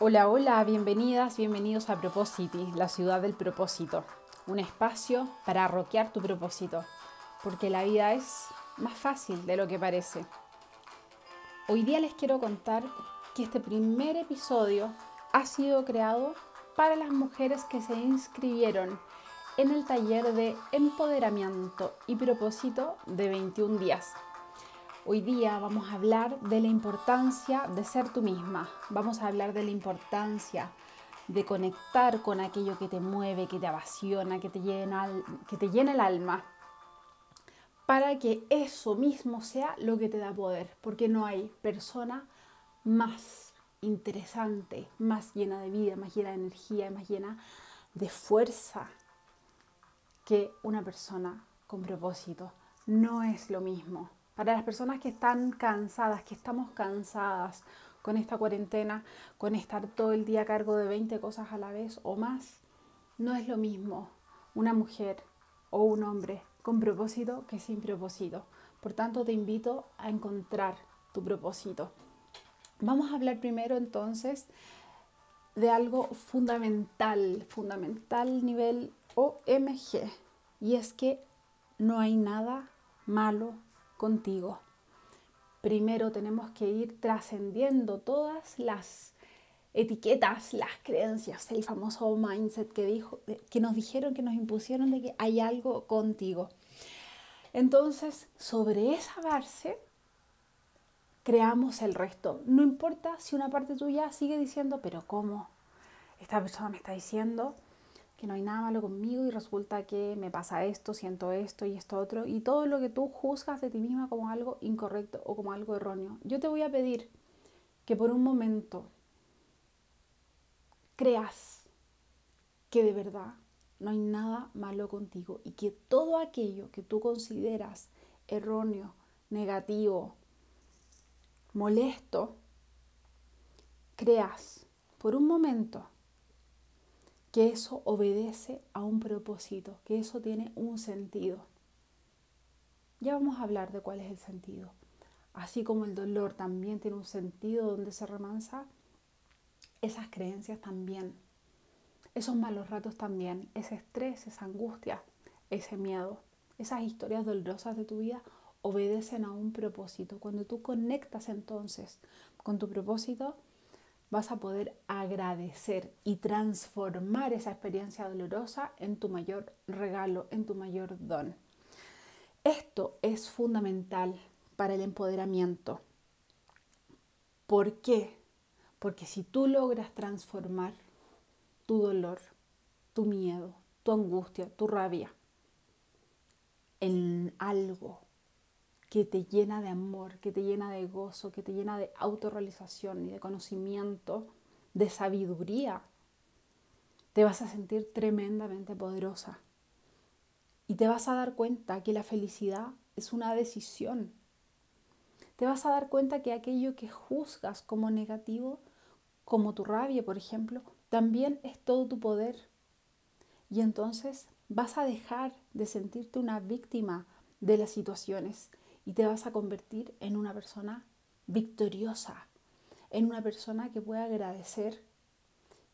Hola, hola, bienvenidas, bienvenidos a Propositi, la ciudad del propósito. Un espacio para arroquear tu propósito, porque la vida es más fácil de lo que parece. Hoy día les quiero contar que este primer episodio ha sido creado para las mujeres que se inscribieron en el taller de empoderamiento y propósito de 21 días. Hoy día vamos a hablar de la importancia de ser tú misma. Vamos a hablar de la importancia de conectar con aquello que te mueve, que te apasiona, que te llena, que te llena el alma, para que eso mismo sea lo que te da poder, porque no hay persona más interesante, más llena de vida, más llena de energía, más llena de fuerza que una persona con propósito. No es lo mismo. Para las personas que están cansadas, que estamos cansadas con esta cuarentena, con estar todo el día a cargo de 20 cosas a la vez o más, no es lo mismo una mujer o un hombre con propósito que sin propósito. Por tanto, te invito a encontrar tu propósito. Vamos a hablar primero entonces de algo fundamental, fundamental nivel OMG, y es que no hay nada malo contigo. Primero tenemos que ir trascendiendo todas las etiquetas, las creencias, el famoso mindset que, dijo, que nos dijeron, que nos impusieron de que hay algo contigo. Entonces, sobre esa base, creamos el resto. No importa si una parte tuya sigue diciendo, pero ¿cómo? Esta persona me está diciendo no hay nada malo conmigo y resulta que me pasa esto, siento esto y esto otro, y todo lo que tú juzgas de ti misma como algo incorrecto o como algo erróneo. Yo te voy a pedir que por un momento creas que de verdad no hay nada malo contigo y que todo aquello que tú consideras erróneo, negativo, molesto, creas por un momento que eso obedece a un propósito, que eso tiene un sentido. Ya vamos a hablar de cuál es el sentido. Así como el dolor también tiene un sentido donde se remansa, esas creencias también, esos malos ratos también, ese estrés, esa angustia, ese miedo, esas historias dolorosas de tu vida obedecen a un propósito. Cuando tú conectas entonces con tu propósito, vas a poder agradecer y transformar esa experiencia dolorosa en tu mayor regalo, en tu mayor don. Esto es fundamental para el empoderamiento. ¿Por qué? Porque si tú logras transformar tu dolor, tu miedo, tu angustia, tu rabia en algo que te llena de amor, que te llena de gozo, que te llena de autorrealización y de conocimiento, de sabiduría, te vas a sentir tremendamente poderosa. Y te vas a dar cuenta que la felicidad es una decisión. Te vas a dar cuenta que aquello que juzgas como negativo, como tu rabia, por ejemplo, también es todo tu poder. Y entonces vas a dejar de sentirte una víctima de las situaciones y te vas a convertir en una persona victoriosa, en una persona que puede agradecer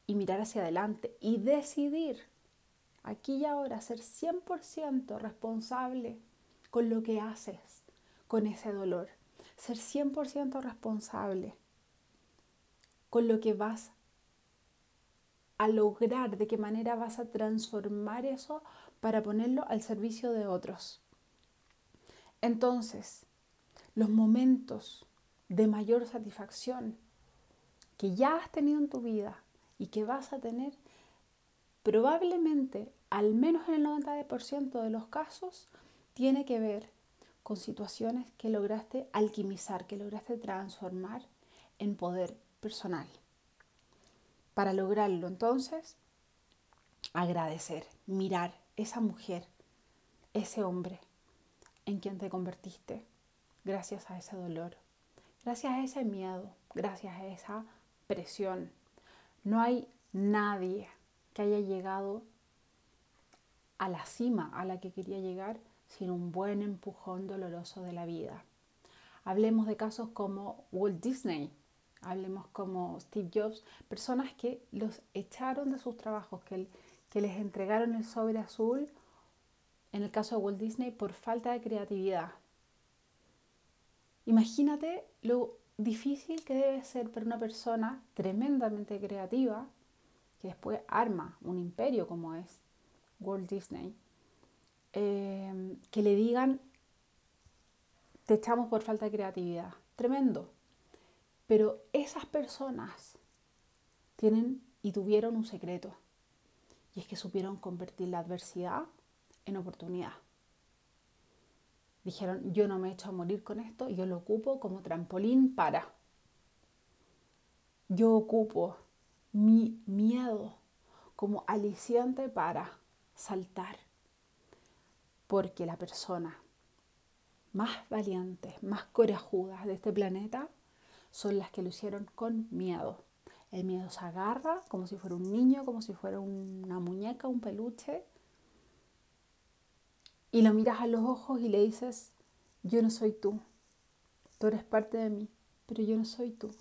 y mirar hacia adelante y decidir aquí y ahora ser 100% responsable con lo que haces, con ese dolor, ser 100% responsable con lo que vas a lograr, de qué manera vas a transformar eso para ponerlo al servicio de otros. Entonces, los momentos de mayor satisfacción que ya has tenido en tu vida y que vas a tener, probablemente, al menos en el 90% de los casos, tiene que ver con situaciones que lograste alquimizar, que lograste transformar en poder personal. Para lograrlo, entonces, agradecer, mirar esa mujer, ese hombre, en quien te convertiste gracias a ese dolor, gracias a ese miedo, gracias a esa presión. No hay nadie que haya llegado a la cima a la que quería llegar sin un buen empujón doloroso de la vida. Hablemos de casos como Walt Disney, hablemos como Steve Jobs, personas que los echaron de sus trabajos, que, que les entregaron el sobre azul, en el caso de Walt Disney, por falta de creatividad. Imagínate lo difícil que debe ser para una persona tremendamente creativa, que después arma un imperio como es Walt Disney, eh, que le digan, te echamos por falta de creatividad. Tremendo. Pero esas personas tienen y tuvieron un secreto. Y es que supieron convertir la adversidad en oportunidad. Dijeron, yo no me he hecho a morir con esto, yo lo ocupo como trampolín para. Yo ocupo mi miedo como aliciente para saltar. Porque la persona más valiente, más corajuda de este planeta son las que lo hicieron con miedo. El miedo se agarra como si fuera un niño, como si fuera una muñeca, un peluche. Y lo miras a los ojos y le dices, yo no soy tú. Tú eres parte de mí, pero yo no soy tú.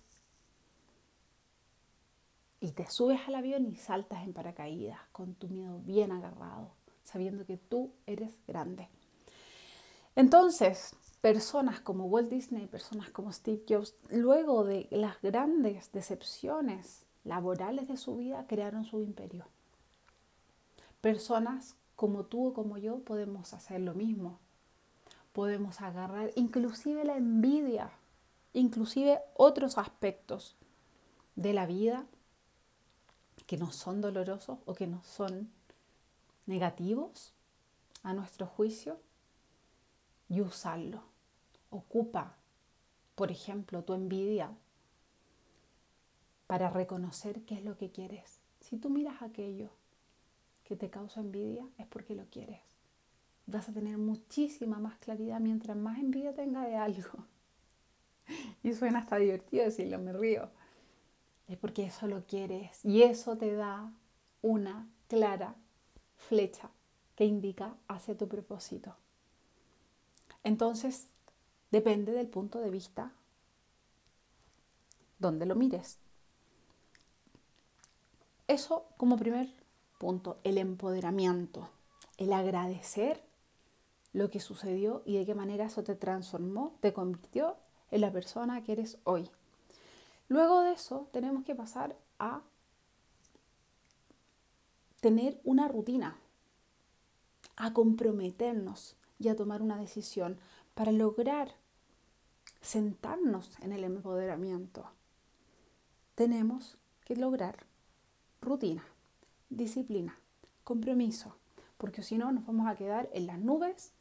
Y te subes al avión y saltas en paracaídas con tu miedo bien agarrado, sabiendo que tú eres grande. Entonces, personas como Walt Disney, personas como Steve Jobs, luego de las grandes decepciones laborales de su vida, crearon su imperio. Personas como tú o como yo podemos hacer lo mismo. Podemos agarrar inclusive la envidia, inclusive otros aspectos de la vida que no son dolorosos o que no son negativos a nuestro juicio y usarlo. Ocupa, por ejemplo, tu envidia para reconocer qué es lo que quieres. Si tú miras aquello que te causa envidia, es porque lo quieres. Vas a tener muchísima más claridad mientras más envidia tenga de algo. Y suena hasta divertido decirlo, me río. Es porque eso lo quieres y eso te da una clara flecha que indica hacia tu propósito. Entonces, depende del punto de vista donde lo mires. Eso como primer punto, el empoderamiento, el agradecer lo que sucedió y de qué manera eso te transformó, te convirtió en la persona que eres hoy. Luego de eso tenemos que pasar a tener una rutina, a comprometernos y a tomar una decisión para lograr sentarnos en el empoderamiento. Tenemos que lograr rutina, disciplina, compromiso, porque si no nos vamos a quedar en las nubes,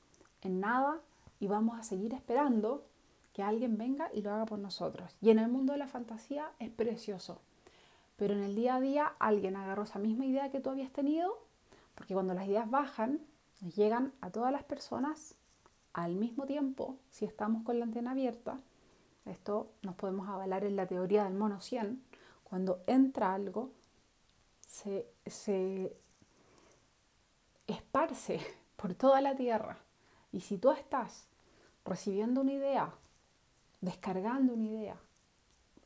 en nada, y vamos a seguir esperando que alguien venga y lo haga por nosotros. Y en el mundo de la fantasía es precioso, pero en el día a día alguien agarró esa misma idea que tú habías tenido, porque cuando las ideas bajan, llegan a todas las personas al mismo tiempo, si estamos con la antena abierta, esto nos podemos avalar en la teoría del mono 100, cuando entra algo, se, se esparce por toda la Tierra. Y si tú estás recibiendo una idea, descargando una idea,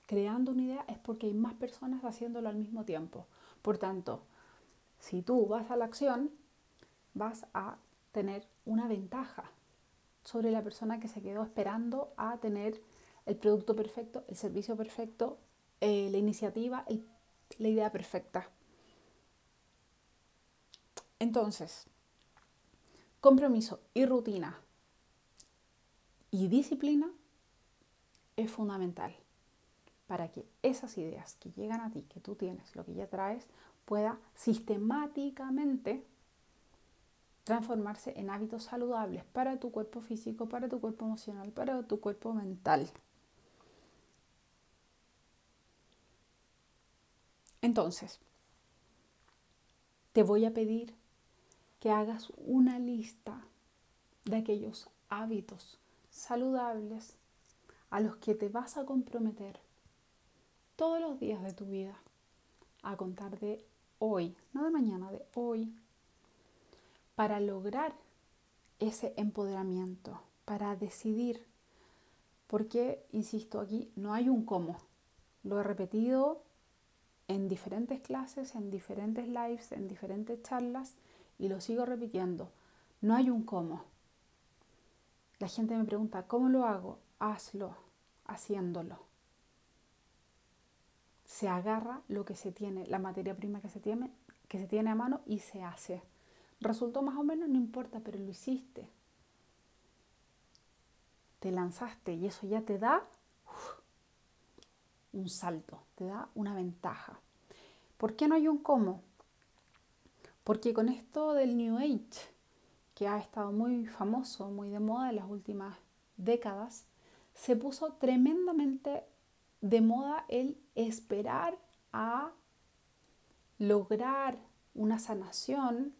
creando una idea, es porque hay más personas haciéndolo al mismo tiempo. Por tanto, si tú vas a la acción, vas a tener una ventaja sobre la persona que se quedó esperando a tener el producto perfecto, el servicio perfecto, eh, la iniciativa, la idea perfecta. Entonces, compromiso y rutina y disciplina es fundamental para que esas ideas que llegan a ti, que tú tienes, lo que ya traes, pueda sistemáticamente transformarse en hábitos saludables para tu cuerpo físico, para tu cuerpo emocional, para tu cuerpo mental. Entonces, te voy a pedir que hagas una lista de aquellos hábitos saludables a los que te vas a comprometer todos los días de tu vida a contar de hoy, no de mañana, de hoy, para lograr ese empoderamiento, para decidir. Porque, insisto, aquí no hay un cómo, lo he repetido en diferentes clases, en diferentes lives, en diferentes charlas y lo sigo repitiendo. No hay un cómo. La gente me pregunta, ¿cómo lo hago? Hazlo, haciéndolo. Se agarra lo que se tiene, la materia prima que se tiene, que se tiene a mano y se hace. Resultó más o menos, no importa, pero lo hiciste. Te lanzaste y eso ya te da un salto, te da una ventaja. ¿Por qué no hay un cómo? Porque con esto del New Age, que ha estado muy famoso, muy de moda en las últimas décadas, se puso tremendamente de moda el esperar a lograr una sanación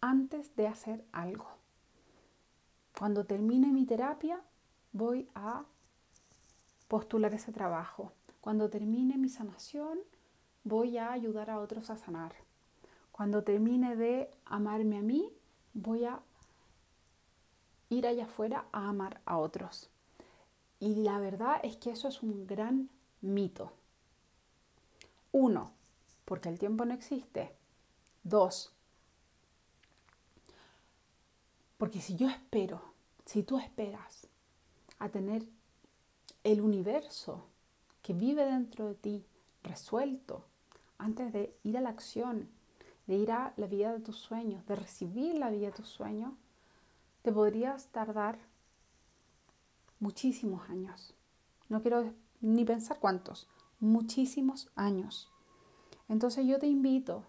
antes de hacer algo. Cuando termine mi terapia, voy a postular ese trabajo. Cuando termine mi sanación, voy a ayudar a otros a sanar. Cuando termine de amarme a mí, voy a ir allá afuera a amar a otros. Y la verdad es que eso es un gran mito. Uno, porque el tiempo no existe. Dos, porque si yo espero, si tú esperas a tener el universo que vive dentro de ti resuelto antes de ir a la acción, de ir a la vida de tus sueños, de recibir la vida de tus sueños, te podrías tardar muchísimos años. No quiero ni pensar cuántos, muchísimos años. Entonces yo te invito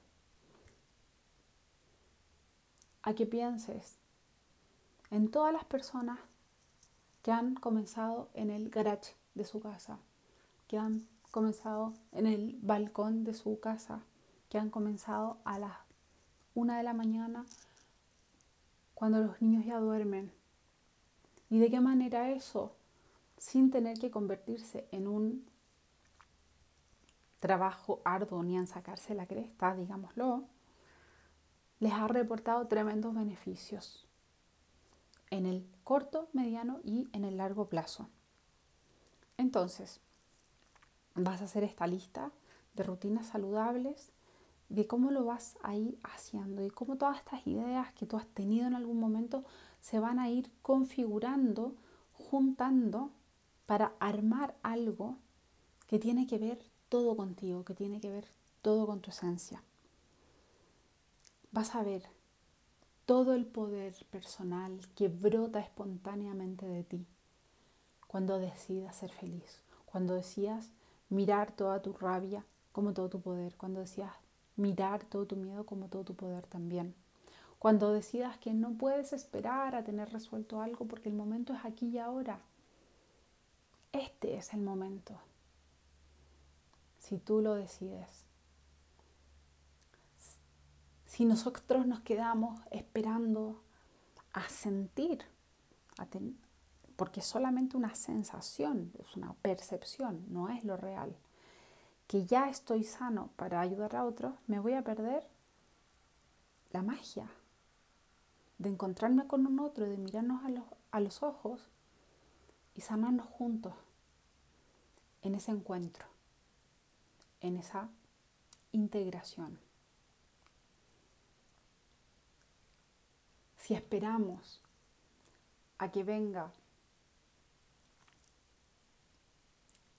a que pienses en todas las personas que han comenzado en el garage de su casa, que han comenzado en el balcón de su casa, que han comenzado a las una de la mañana cuando los niños ya duermen. ¿Y de qué manera eso, sin tener que convertirse en un trabajo arduo ni en sacarse la cresta, digámoslo, les ha reportado tremendos beneficios en el corto, mediano y en el largo plazo. Entonces, vas a hacer esta lista de rutinas saludables, de cómo lo vas a ir haciendo y cómo todas estas ideas que tú has tenido en algún momento se van a ir configurando, juntando para armar algo que tiene que ver todo contigo, que tiene que ver todo con tu esencia. Vas a ver todo el poder personal que brota espontáneamente de ti cuando decidas ser feliz, cuando decías mirar toda tu rabia como todo tu poder, cuando decías mirar todo tu miedo como todo tu poder también. Cuando decidas que no puedes esperar a tener resuelto algo porque el momento es aquí y ahora. Este es el momento. Si tú lo decides. Si nosotros nos quedamos esperando a sentir, porque solamente una sensación, es una percepción, no es lo real, que ya estoy sano para ayudar a otros, me voy a perder la magia de encontrarme con un otro, de mirarnos a los, a los ojos y sanarnos juntos en ese encuentro, en esa integración. si esperamos a que venga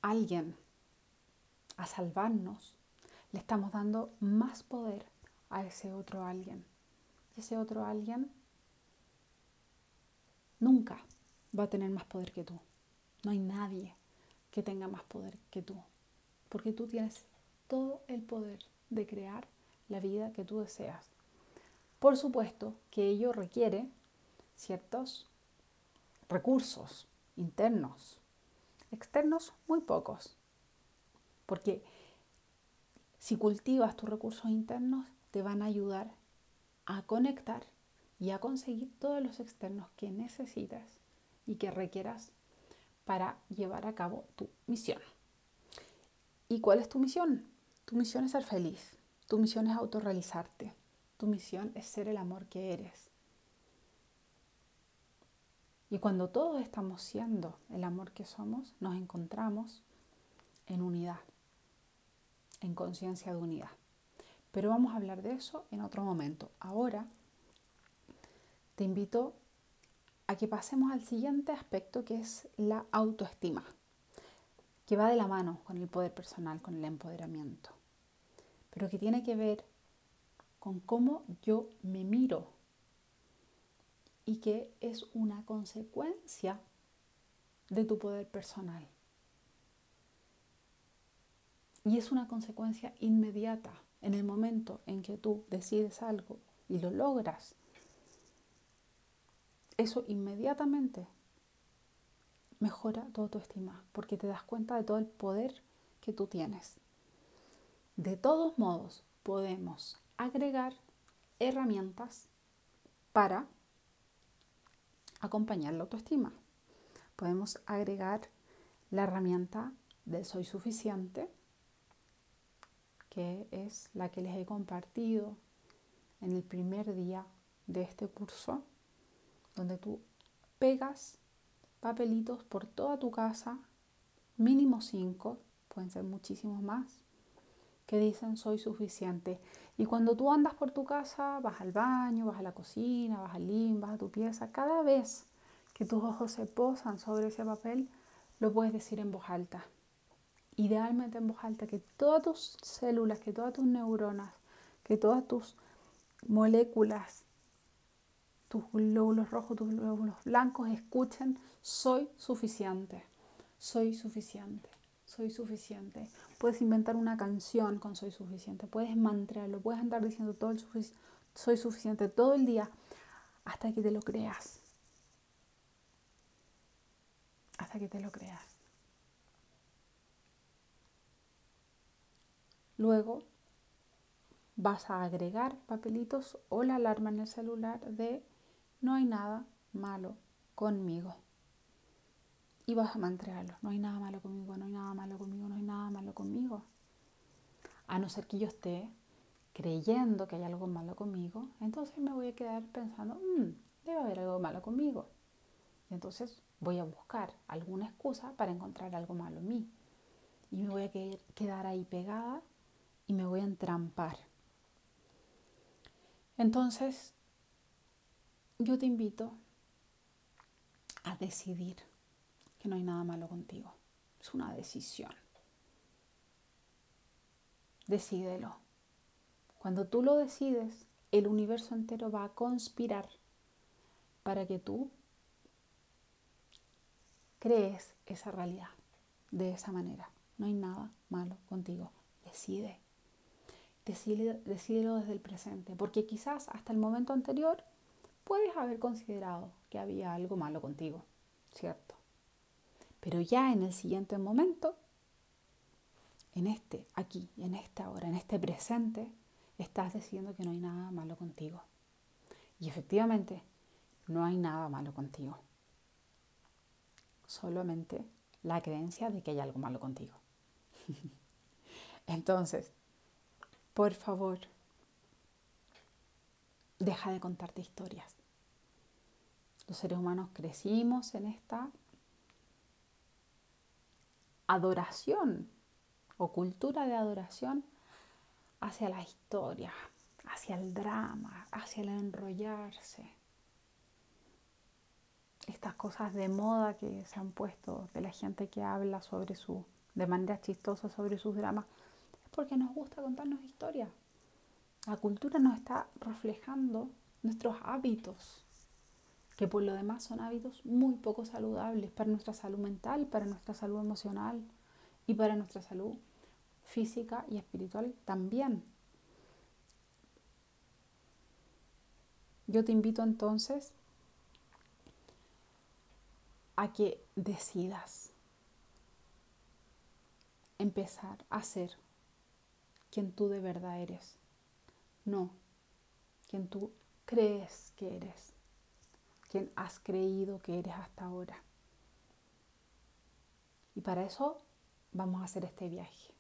alguien a salvarnos, le estamos dando más poder a ese otro alguien. Y ese otro alguien nunca va a tener más poder que tú. No hay nadie que tenga más poder que tú. Porque tú tienes todo el poder de crear la vida que tú deseas. Por supuesto que ello requiere ciertos recursos internos, externos muy pocos, porque si cultivas tus recursos internos te van a ayudar a conectar y a conseguir todos los externos que necesitas y que requieras para llevar a cabo tu misión. ¿Y cuál es tu misión? Tu misión es ser feliz, tu misión es autorrealizarte, tu misión es ser el amor que eres. Y cuando todos estamos siendo el amor que somos, nos encontramos en unidad, en conciencia de unidad. Pero vamos a hablar de eso en otro momento. Ahora te invito a que pasemos al siguiente aspecto que es la autoestima, que va de la mano con el poder personal, con el empoderamiento, pero que tiene que ver con cómo yo me miro y que es una consecuencia de tu poder personal. Y es una consecuencia inmediata en el momento en que tú decides algo y lo logras. Eso inmediatamente mejora tu autoestima porque te das cuenta de todo el poder que tú tienes. De todos modos, podemos agregar herramientas para acompañar la autoestima. Podemos agregar la herramienta del soy suficiente, que es la que les he compartido en el primer día de este curso, donde tú pegas papelitos por toda tu casa, mínimo cinco, pueden ser muchísimos más, que dicen soy suficiente. Y cuando tú andas por tu casa, vas al baño, vas a la cocina, vas al living, vas a tu pieza, cada vez que tus ojos se posan sobre ese papel, lo puedes decir en voz alta. Idealmente en voz alta, que todas tus células, que todas tus neuronas, que todas tus moléculas, tus glóbulos rojos, tus glóbulos blancos escuchen, soy suficiente, soy suficiente soy suficiente. Puedes inventar una canción con soy suficiente. Puedes mantrarlo. Puedes andar diciendo todo soy suficiente todo el día hasta que te lo creas. Hasta que te lo creas. Luego vas a agregar papelitos o la alarma en el celular de no hay nada malo conmigo y vas a mantrearlo. No hay nada malo conmigo, no hay nada malo conmigo, no hay nada malo conmigo. A no ser que yo esté creyendo que hay algo malo conmigo, entonces me voy a quedar pensando, mmm, debe haber algo malo conmigo. Y entonces voy a buscar alguna excusa para encontrar algo malo en mí. Y me voy a quedar ahí pegada y me voy a entrampar. Entonces, yo te invito a decidir que no hay nada malo contigo. Es una decisión. Decídelo. Cuando tú lo decides, el universo entero va a conspirar para que tú crees esa realidad de esa manera. No hay nada malo contigo. Decide. Decídelo desde el presente, porque quizás hasta el momento anterior puedes haber considerado que había algo malo contigo, ¿cierto? Pero ya en el siguiente momento, en este, aquí, en esta hora, en este presente, estás diciendo que no hay nada malo contigo. Y efectivamente, no hay nada malo contigo. Solamente la creencia de que hay algo malo contigo. Entonces, por favor, deja de contarte historias. Los seres humanos crecimos en esta adoración o cultura de adoración hacia la historia, hacia el drama, hacia el enrollarse. Estas cosas de moda que se han puesto de la gente que habla sobre su, de manera chistosa sobre sus dramas, porque nos gusta contarnos historias. La cultura nos está reflejando nuestros hábitos, que por lo demás son hábitos muy poco saludables para nuestra salud mental, para nuestra salud emocional y para nuestra salud física y espiritual también. Yo te invito entonces a que decidas empezar a ser quien tú de verdad eres, no quien tú crees que eres. Quien has creído que eres hasta ahora. Y para eso vamos a hacer este viaje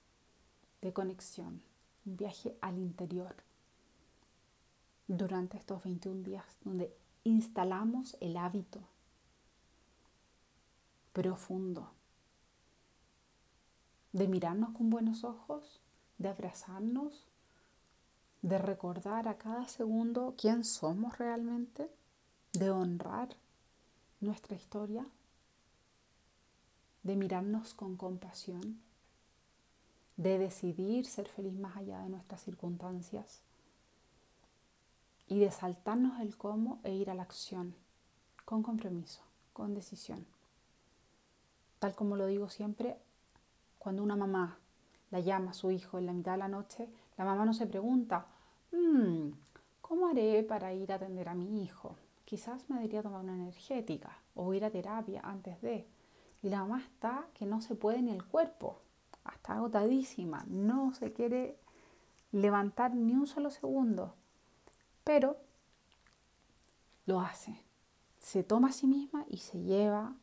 de conexión, un viaje al interior. Durante estos 21 días, donde instalamos el hábito de mirarnos con buenos ojos, de abrazarnos, de recordar a cada segundo quién somos realmente, de honrar nuestra historia, de mirarnos con compasión, de decidir ser feliz más allá de nuestras circunstancias y de saltarnos el cómo e ir a la acción, con compromiso, con decisión. Tal como lo digo siempre, cuando una mamá la llama a su hijo en la mitad de la noche, la mamá no se pregunta, mm, ¿cómo haré para ir a atender a mi hijo? Quizás me debería tomar una energética o ir a terapia antes de. Y la mamá está que no se puede ni el cuerpo, está agotadísima, no se quiere levantar ni un solo segundo, pero lo hace. Se toma a sí misma y se lleva,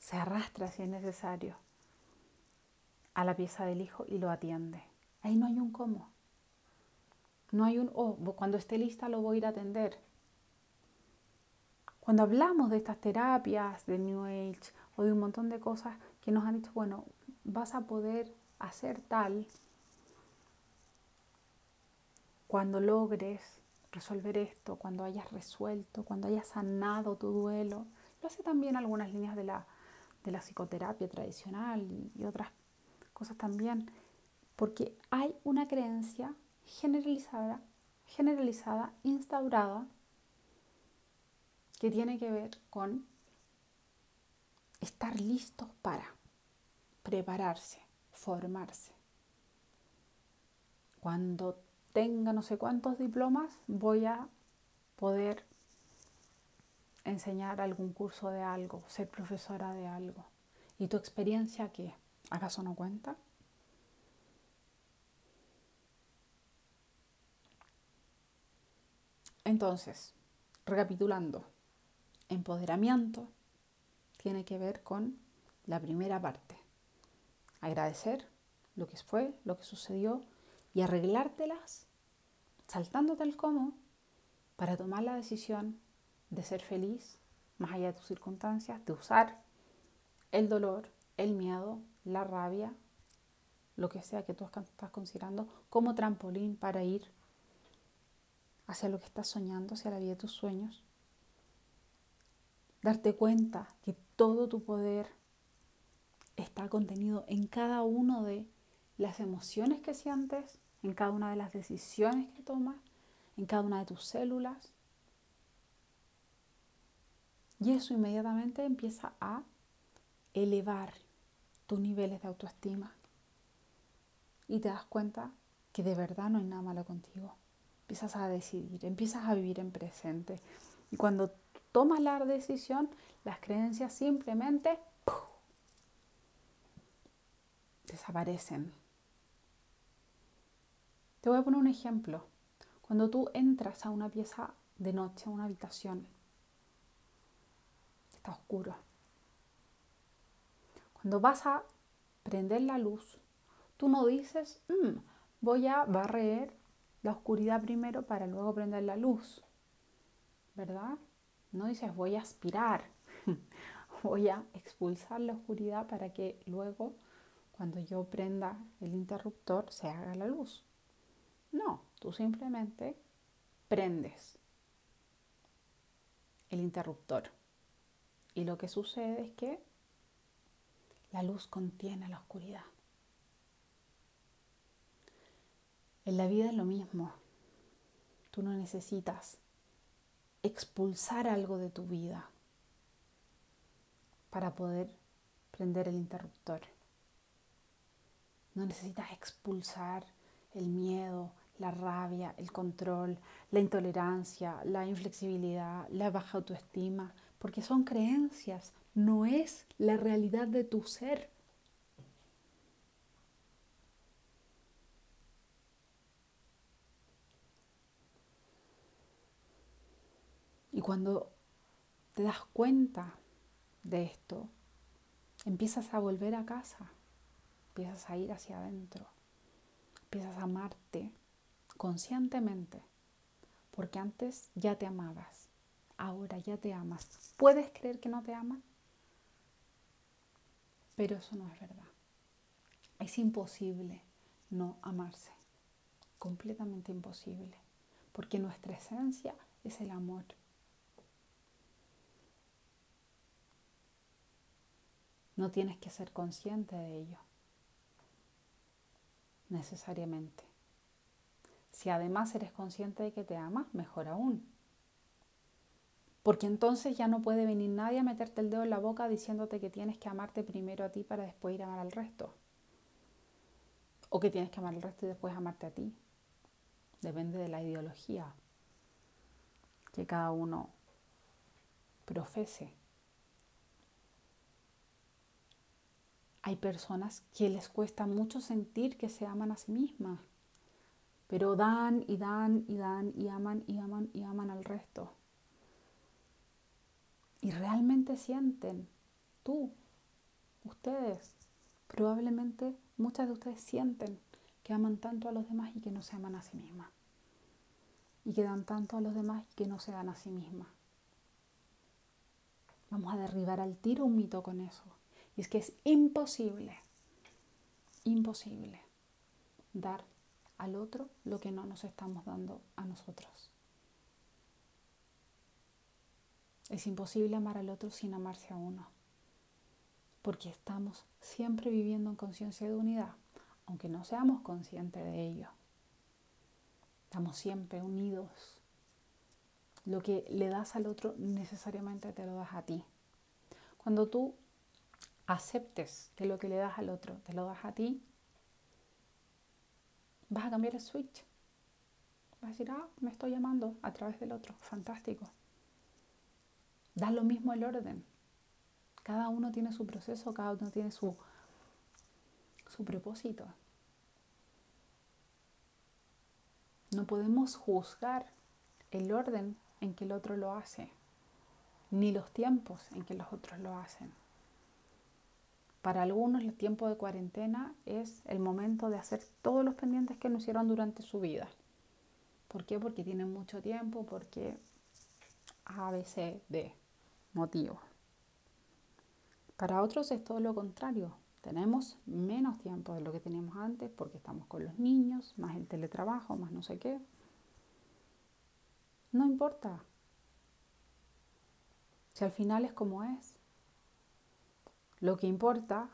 se arrastra si es necesario a la pieza del hijo y lo atiende. Ahí no hay un cómo. No hay un, oh, cuando esté lista lo voy a ir a atender. Cuando hablamos de estas terapias, de New Age o de un montón de cosas que nos han dicho, bueno, vas a poder hacer tal cuando logres resolver esto, cuando hayas resuelto, cuando hayas sanado tu duelo. Lo hace también algunas líneas de la, de la psicoterapia tradicional y, y otras cosas también, porque hay una creencia generalizada, generalizada, instaurada, que tiene que ver con estar listos para prepararse, formarse. Cuando tenga no sé cuántos diplomas, voy a poder enseñar algún curso de algo, ser profesora de algo. ¿Y tu experiencia qué? ¿Acaso no cuenta? Entonces, recapitulando, empoderamiento tiene que ver con la primera parte. Agradecer lo que fue, lo que sucedió y arreglártelas saltándote el cómo para tomar la decisión de ser feliz más allá de tus circunstancias, de usar el dolor, el miedo, la rabia, lo que sea que tú estás considerando como trampolín para ir hacia lo que estás soñando, hacia la vida de tus sueños. Darte cuenta que todo tu poder está contenido en cada una de las emociones que sientes, en cada una de las decisiones que tomas, en cada una de tus células. Y eso inmediatamente empieza a elevar tus niveles de autoestima. Y te das cuenta que de verdad no hay nada malo contigo. Empiezas a decidir, empiezas a vivir en presente. Y cuando tomas la decisión, las creencias simplemente desaparecen. Te voy a poner un ejemplo. Cuando tú entras a una pieza de noche, a una habitación, está oscuro. Cuando vas a prender la luz, tú no dices, mm, voy a barrer la oscuridad primero para luego prender la luz, ¿verdad? No dices, voy a aspirar, voy a expulsar la oscuridad para que luego, cuando yo prenda el interruptor, se haga la luz. No, tú simplemente prendes el interruptor. Y lo que sucede es que la luz contiene la oscuridad. En la vida es lo mismo. Tú no necesitas expulsar algo de tu vida para poder prender el interruptor. No necesitas expulsar el miedo, la rabia, el control, la intolerancia, la inflexibilidad, la baja autoestima, porque son creencias, no es la realidad de tu ser. Y cuando te das cuenta de esto, empiezas a volver a casa, empiezas a ir hacia adentro, empiezas a amarte conscientemente, porque antes ya te amabas, ahora ya te amas. ¿Puedes creer que no te amas? Pero eso no es verdad. Es imposible no amarse. Completamente imposible. Porque nuestra esencia es el amor. No tienes que ser consciente de ello. Necesariamente. Si además eres consciente de que te amas, mejor aún. Porque entonces ya no puede venir nadie a meterte el dedo en la boca diciéndote que tienes que amarte primero a ti para después ir a amar al resto. O que tienes que amar al resto y después amarte a ti. Depende de la ideología que cada uno profese. Hay personas que les cuesta mucho sentir que se aman a sí mismas, pero dan y dan y dan y aman y aman y aman al resto. Y realmente sienten, tú, ustedes, probablemente muchas de ustedes sienten que aman tanto a los demás y que no se aman a sí mismas. Y que dan tanto a los demás y que no se dan a sí mismas. Vamos a derribar al tiro un mito con eso. Y es que es imposible, imposible dar al otro lo que no nos estamos dando a nosotros. Es imposible amar al otro sin amarse a uno, porque estamos siempre viviendo en conciencia de unidad, aunque no seamos conscientes de ello. Estamos siempre unidos. Lo que le das al otro necesariamente te lo das a ti. Cuando tú aceptes que lo que le das al otro te lo das a ti, vas a cambiar el switch. Vas a decir, ah, me estoy llamando a través del otro. Fantástico. Da lo mismo el orden. Cada uno tiene su proceso, cada uno tiene su, su propósito. No podemos juzgar el orden en que el otro lo hace, ni los tiempos en que los otros lo hacen. Para algunos el tiempo de cuarentena es el momento de hacer todos los pendientes que no hicieron durante su vida. ¿Por qué? Porque tienen mucho tiempo, porque A, B, C, D motivos. Para otros es todo lo contrario. Tenemos menos tiempo de lo que teníamos antes porque estamos con los niños, más el teletrabajo, más no sé qué. No importa. Si al final es como es. Lo que importa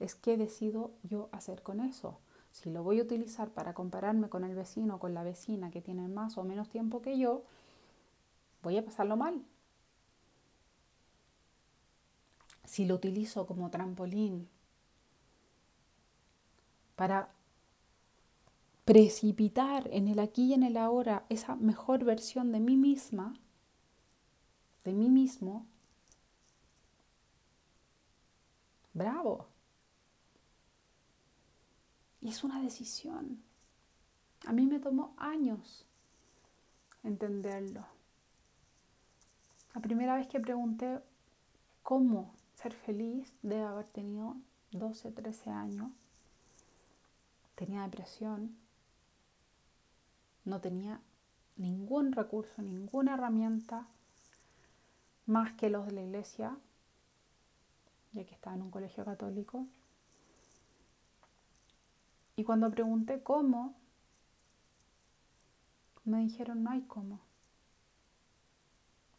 es qué decido yo hacer con eso. Si lo voy a utilizar para compararme con el vecino o con la vecina que tiene más o menos tiempo que yo, voy a pasarlo mal. Si lo utilizo como trampolín para precipitar en el aquí y en el ahora esa mejor versión de mí misma, de mí mismo, Bravo. Y es una decisión. A mí me tomó años entenderlo. La primera vez que pregunté cómo ser feliz, debe haber tenido 12, 13 años. Tenía depresión. No tenía ningún recurso, ninguna herramienta más que los de la iglesia ya que estaba en un colegio católico. Y cuando pregunté cómo, me dijeron no hay cómo,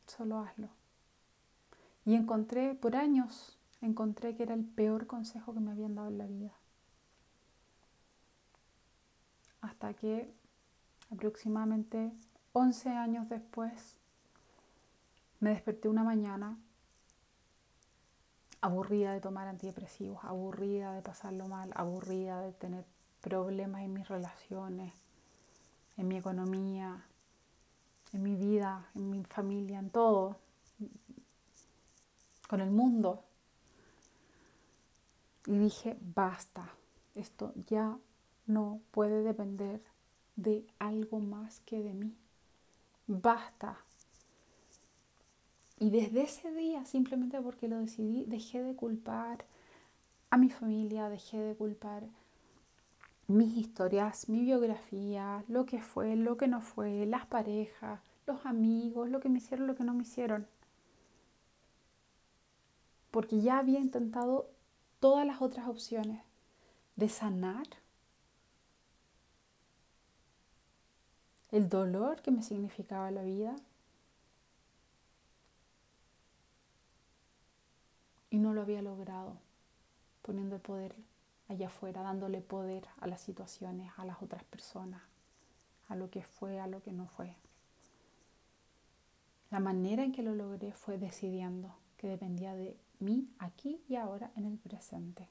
solo hazlo. Y encontré, por años, encontré que era el peor consejo que me habían dado en la vida. Hasta que aproximadamente 11 años después me desperté una mañana aburrida de tomar antidepresivos, aburrida de pasarlo mal, aburrida de tener problemas en mis relaciones, en mi economía, en mi vida, en mi familia, en todo, con el mundo. Y dije, basta, esto ya no puede depender de algo más que de mí. Basta, y desde ese día, simplemente porque lo decidí, dejé de culpar a mi familia, dejé de culpar mis historias, mi biografía, lo que fue, lo que no fue, las parejas, los amigos, lo que me hicieron, lo que no me hicieron. Porque ya había intentado todas las otras opciones de sanar el dolor que me significaba la vida y no lo había logrado poniendo el poder allá afuera, dándole poder a las situaciones, a las otras personas, a lo que fue, a lo que no fue. La manera en que lo logré fue decidiendo que dependía de mí aquí y ahora en el presente.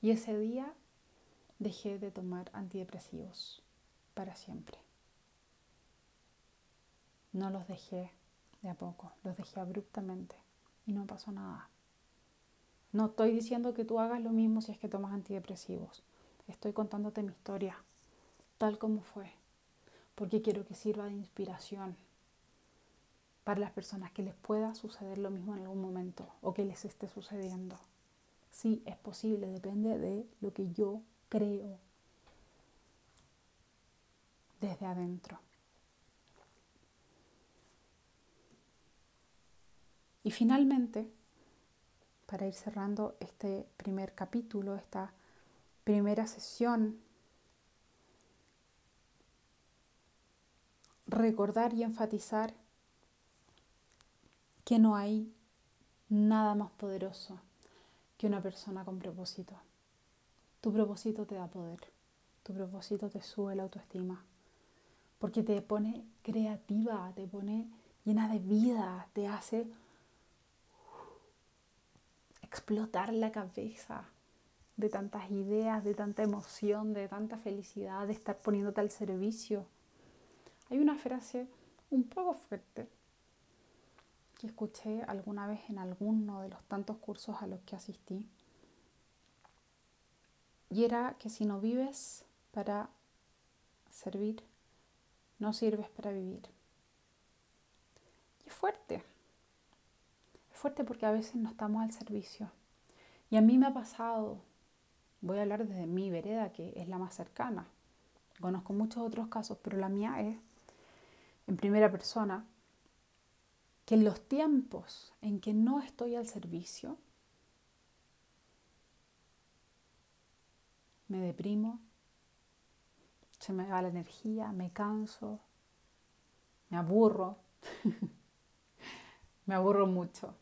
Y ese día dejé de tomar antidepresivos para siempre. No los dejé de a poco, los dejé abruptamente y no pasó nada. No estoy diciendo que tú hagas lo mismo si es que tomas antidepresivos. Estoy contándote mi historia, tal como fue, porque quiero que sirva de inspiración para las personas que les pueda suceder lo mismo en algún momento o que les esté sucediendo. Sí, es posible, depende de lo que yo creo desde adentro. Y finalmente, para ir cerrando este primer capítulo, esta primera sesión, recordar y enfatizar que no hay nada más poderoso que una persona con propósito. Tu propósito te da poder, tu propósito te sube la autoestima, porque te pone creativa, te pone llena de vida, te hace explotar la cabeza de tantas ideas, de tanta emoción, de tanta felicidad, de estar poniéndote al servicio. Hay una frase un poco fuerte que escuché alguna vez en alguno de los tantos cursos a los que asistí. Y era que si no vives para servir, no sirves para vivir. Y es fuerte fuerte porque a veces no estamos al servicio. Y a mí me ha pasado, voy a hablar desde mi vereda, que es la más cercana. Conozco muchos otros casos, pero la mía es en primera persona, que en los tiempos en que no estoy al servicio, me deprimo, se me va la energía, me canso, me aburro, me aburro mucho.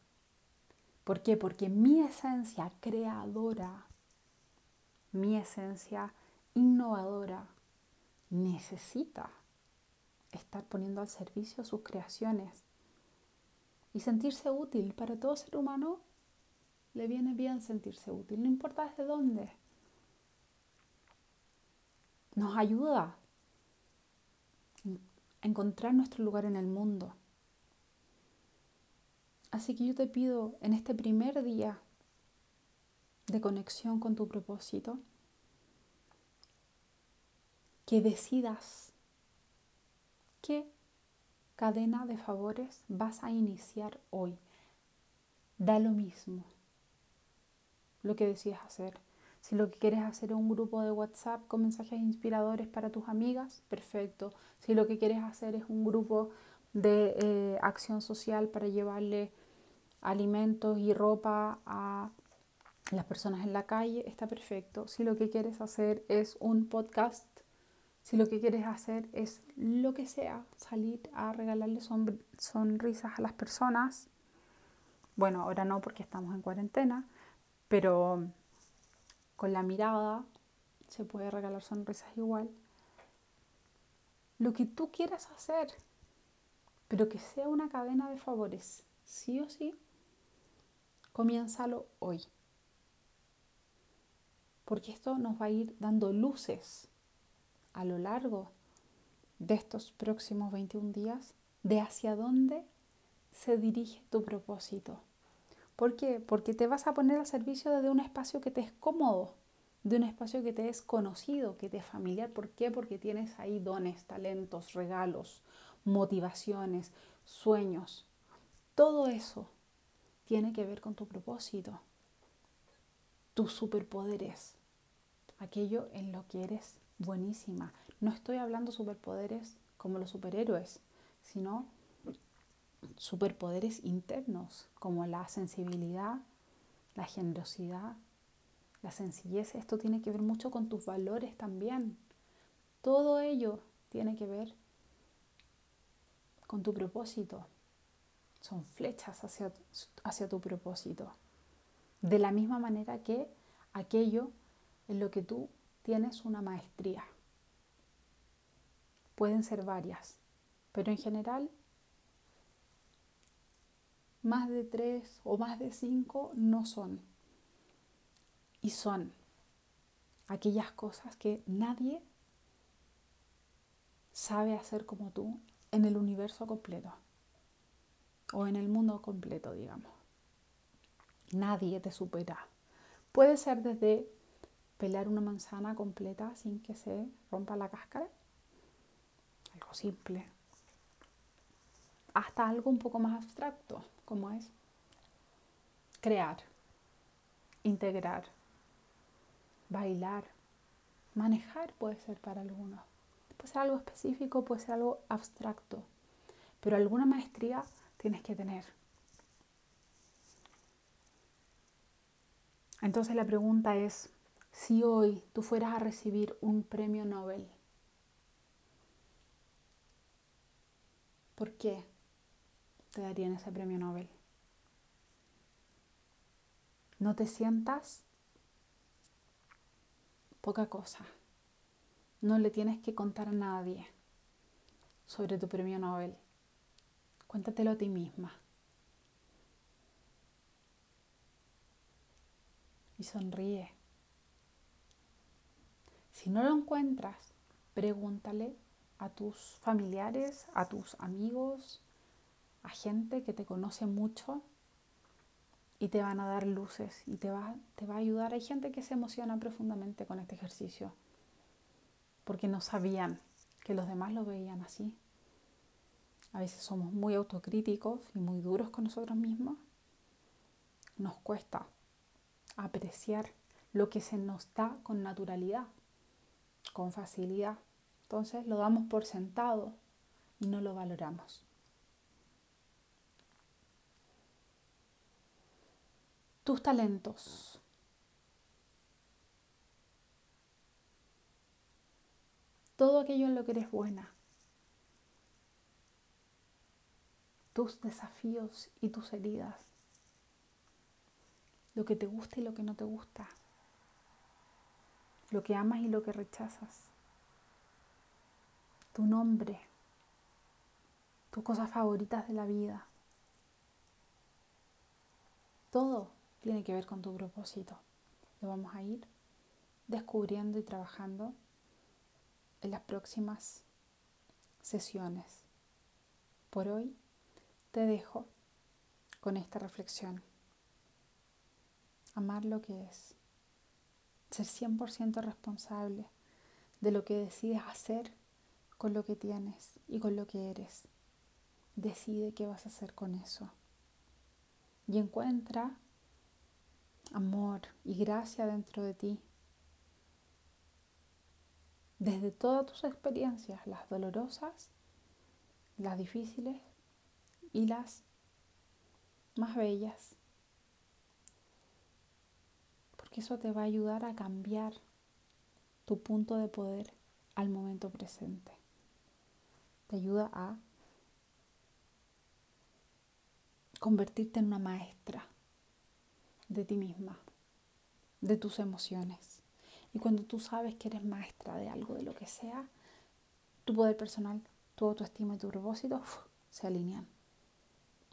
¿Por qué? Porque mi esencia creadora, mi esencia innovadora, necesita estar poniendo al servicio sus creaciones y sentirse útil. Para todo ser humano le viene bien sentirse útil, no importa desde dónde. Nos ayuda a encontrar nuestro lugar en el mundo. Así que yo te pido en este primer día de conexión con tu propósito, que decidas qué cadena de favores vas a iniciar hoy. Da lo mismo lo que decidas hacer. Si lo que quieres hacer es un grupo de WhatsApp con mensajes inspiradores para tus amigas, perfecto. Si lo que quieres hacer es un grupo de eh, acción social para llevarle alimentos y ropa a las personas en la calle, está perfecto. Si lo que quieres hacer es un podcast, si lo que quieres hacer es lo que sea, salir a regalarle sonrisas a las personas, bueno, ahora no porque estamos en cuarentena, pero con la mirada se puede regalar sonrisas igual. Lo que tú quieras hacer, pero que sea una cadena de favores, sí o sí, comiénzalo hoy. Porque esto nos va a ir dando luces a lo largo de estos próximos 21 días de hacia dónde se dirige tu propósito. ¿Por qué? Porque te vas a poner al servicio de un espacio que te es cómodo, de un espacio que te es conocido, que te es familiar. ¿Por qué? Porque tienes ahí dones, talentos, regalos, motivaciones, sueños. Todo eso tiene que ver con tu propósito, tus superpoderes, aquello en lo que eres buenísima. No estoy hablando superpoderes como los superhéroes, sino superpoderes internos como la sensibilidad, la generosidad, la sencillez. Esto tiene que ver mucho con tus valores también. Todo ello tiene que ver con tu propósito. Son flechas hacia, hacia tu propósito. De la misma manera que aquello en lo que tú tienes una maestría. Pueden ser varias, pero en general más de tres o más de cinco no son. Y son aquellas cosas que nadie sabe hacer como tú en el universo completo o en el mundo completo, digamos. Nadie te supera. Puede ser desde pelar una manzana completa sin que se rompa la cáscara, algo simple, hasta algo un poco más abstracto, como es crear, integrar, bailar, manejar puede ser para algunos. Puede ser algo específico, puede ser algo abstracto, pero alguna maestría tienes que tener. Entonces la pregunta es, si hoy tú fueras a recibir un premio Nobel, ¿por qué te darían ese premio Nobel? No te sientas poca cosa. No le tienes que contar a nadie sobre tu premio Nobel. Cuéntatelo a ti misma. Y sonríe. Si no lo encuentras, pregúntale a tus familiares, a tus amigos, a gente que te conoce mucho y te van a dar luces y te va, te va a ayudar. Hay gente que se emociona profundamente con este ejercicio porque no sabían que los demás lo veían así. A veces somos muy autocríticos y muy duros con nosotros mismos. Nos cuesta apreciar lo que se nos da con naturalidad, con facilidad. Entonces lo damos por sentado y no lo valoramos. Tus talentos. Todo aquello en lo que eres buena. Tus desafíos y tus heridas. Lo que te gusta y lo que no te gusta lo que amas y lo que rechazas, tu nombre, tus cosas favoritas de la vida. Todo tiene que ver con tu propósito. Lo vamos a ir descubriendo y trabajando en las próximas sesiones. Por hoy te dejo con esta reflexión. Amar lo que es ser 100% responsable de lo que decides hacer con lo que tienes y con lo que eres. Decide qué vas a hacer con eso. Y encuentra amor y gracia dentro de ti. Desde todas tus experiencias, las dolorosas, las difíciles y las más bellas que eso te va a ayudar a cambiar tu punto de poder al momento presente. Te ayuda a convertirte en una maestra de ti misma, de tus emociones. Y cuando tú sabes que eres maestra de algo, de lo que sea, tu poder personal, tu autoestima y tu propósito se alinean.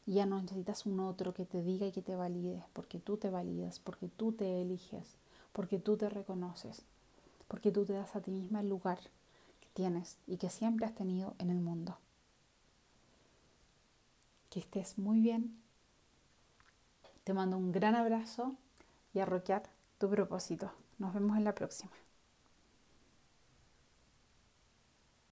Ya no necesitas un otro que te diga y que te valide, porque tú te validas, porque tú te eliges, porque tú te reconoces, porque tú te das a ti misma el lugar que tienes y que siempre has tenido en el mundo. Que estés muy bien. Te mando un gran abrazo y a tu propósito. Nos vemos en la próxima.